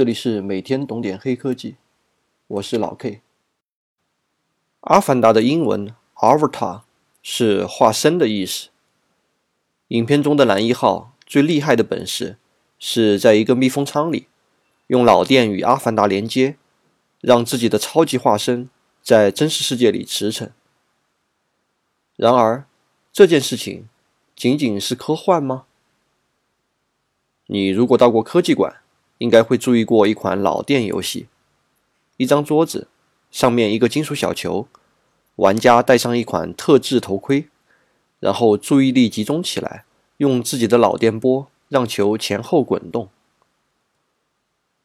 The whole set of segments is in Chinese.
这里是每天懂点黑科技，我是老 K。阿凡达的英文 Avatar 是化身的意思。影片中的男一号最厉害的本事是在一个密封舱里，用脑电与阿凡达连接，让自己的超级化身在真实世界里驰骋。然而，这件事情仅仅是科幻吗？你如果到过科技馆，应该会注意过一款脑电游戏：一张桌子，上面一个金属小球，玩家戴上一款特制头盔，然后注意力集中起来，用自己的脑电波让球前后滚动。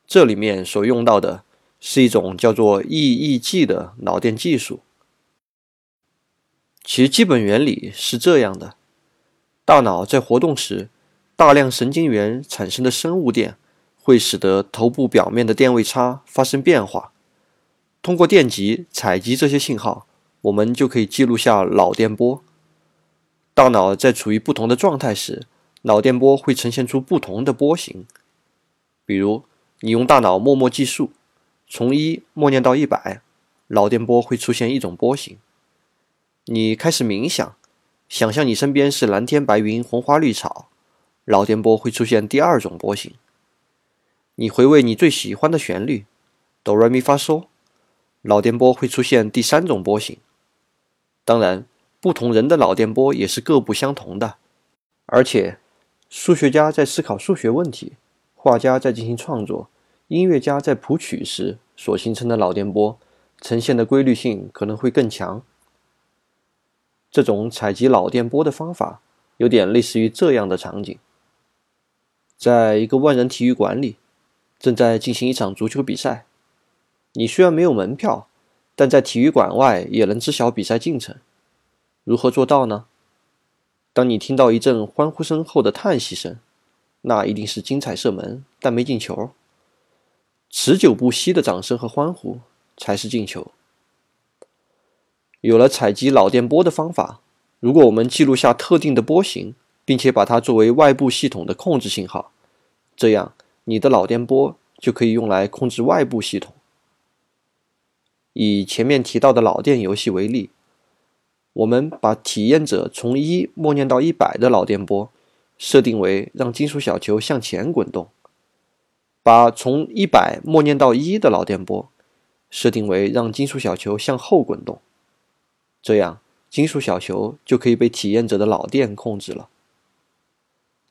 这里面所用到的是一种叫做 EEG 的脑电技术。其基本原理是这样的：大脑在活动时，大量神经元产生的生物电。会使得头部表面的电位差发生变化。通过电极采集这些信号，我们就可以记录下脑电波。大脑在处于不同的状态时，脑电波会呈现出不同的波形。比如，你用大脑默默计数，从一默念到一百，脑电波会出现一种波形。你开始冥想，想象你身边是蓝天白云、红花绿草，脑电波会出现第二种波形。你回味你最喜欢的旋律，哆来咪发嗦，脑电波会出现第三种波形。当然，不同人的脑电波也是各不相同的。而且，数学家在思考数学问题，画家在进行创作，音乐家在谱曲时所形成的脑电波呈现的规律性可能会更强。这种采集脑电波的方法有点类似于这样的场景：在一个万人体育馆里。正在进行一场足球比赛，你虽然没有门票，但在体育馆外也能知晓比赛进程。如何做到呢？当你听到一阵欢呼声后的叹息声，那一定是精彩射门，但没进球。持久不息的掌声和欢呼才是进球。有了采集脑电波的方法，如果我们记录下特定的波形，并且把它作为外部系统的控制信号，这样。你的脑电波就可以用来控制外部系统。以前面提到的脑电游戏为例，我们把体验者从一默念到一百的脑电波设定为让金属小球向前滚动，把从一百默念到一的脑电波设定为让金属小球向后滚动，这样金属小球就可以被体验者的脑电控制了。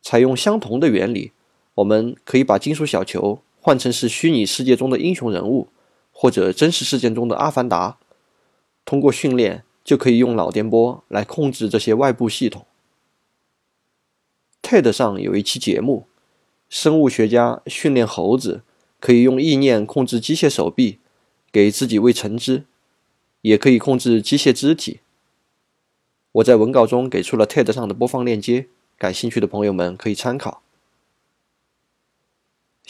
采用相同的原理。我们可以把金属小球换成是虚拟世界中的英雄人物，或者真实事件中的阿凡达。通过训练，就可以用脑电波来控制这些外部系统。TED 上有一期节目，生物学家训练猴子可以用意念控制机械手臂，给自己喂橙汁，也可以控制机械肢体。我在文稿中给出了 TED 上的播放链接，感兴趣的朋友们可以参考。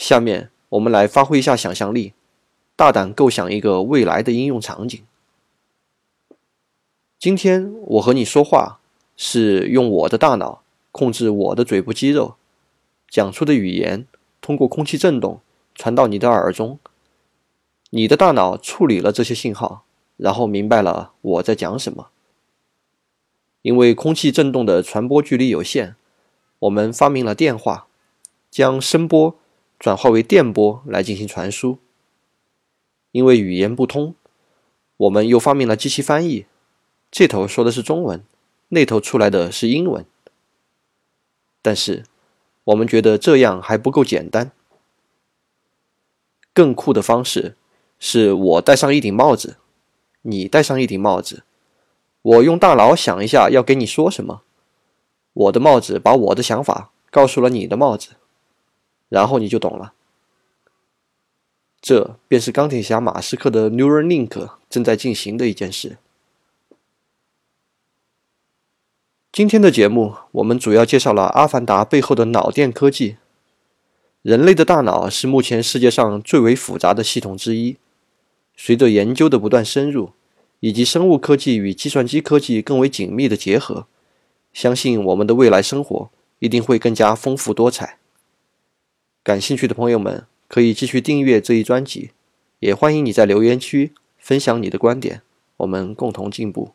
下面我们来发挥一下想象力，大胆构想一个未来的应用场景。今天我和你说话是用我的大脑控制我的嘴部肌肉，讲出的语言通过空气振动传到你的耳中，你的大脑处理了这些信号，然后明白了我在讲什么。因为空气振动的传播距离有限，我们发明了电话，将声波。转化为电波来进行传输。因为语言不通，我们又发明了机器翻译，这头说的是中文，那头出来的是英文。但是，我们觉得这样还不够简单。更酷的方式是我戴上一顶帽子，你戴上一顶帽子，我用大脑想一下要给你说什么，我的帽子把我的想法告诉了你的帽子。然后你就懂了，这便是钢铁侠马斯克的 Neuralink 正在进行的一件事。今天的节目，我们主要介绍了《阿凡达》背后的脑电科技。人类的大脑是目前世界上最为复杂的系统之一。随着研究的不断深入，以及生物科技与计算机科技更为紧密的结合，相信我们的未来生活一定会更加丰富多彩。感兴趣的朋友们可以继续订阅这一专辑，也欢迎你在留言区分享你的观点，我们共同进步。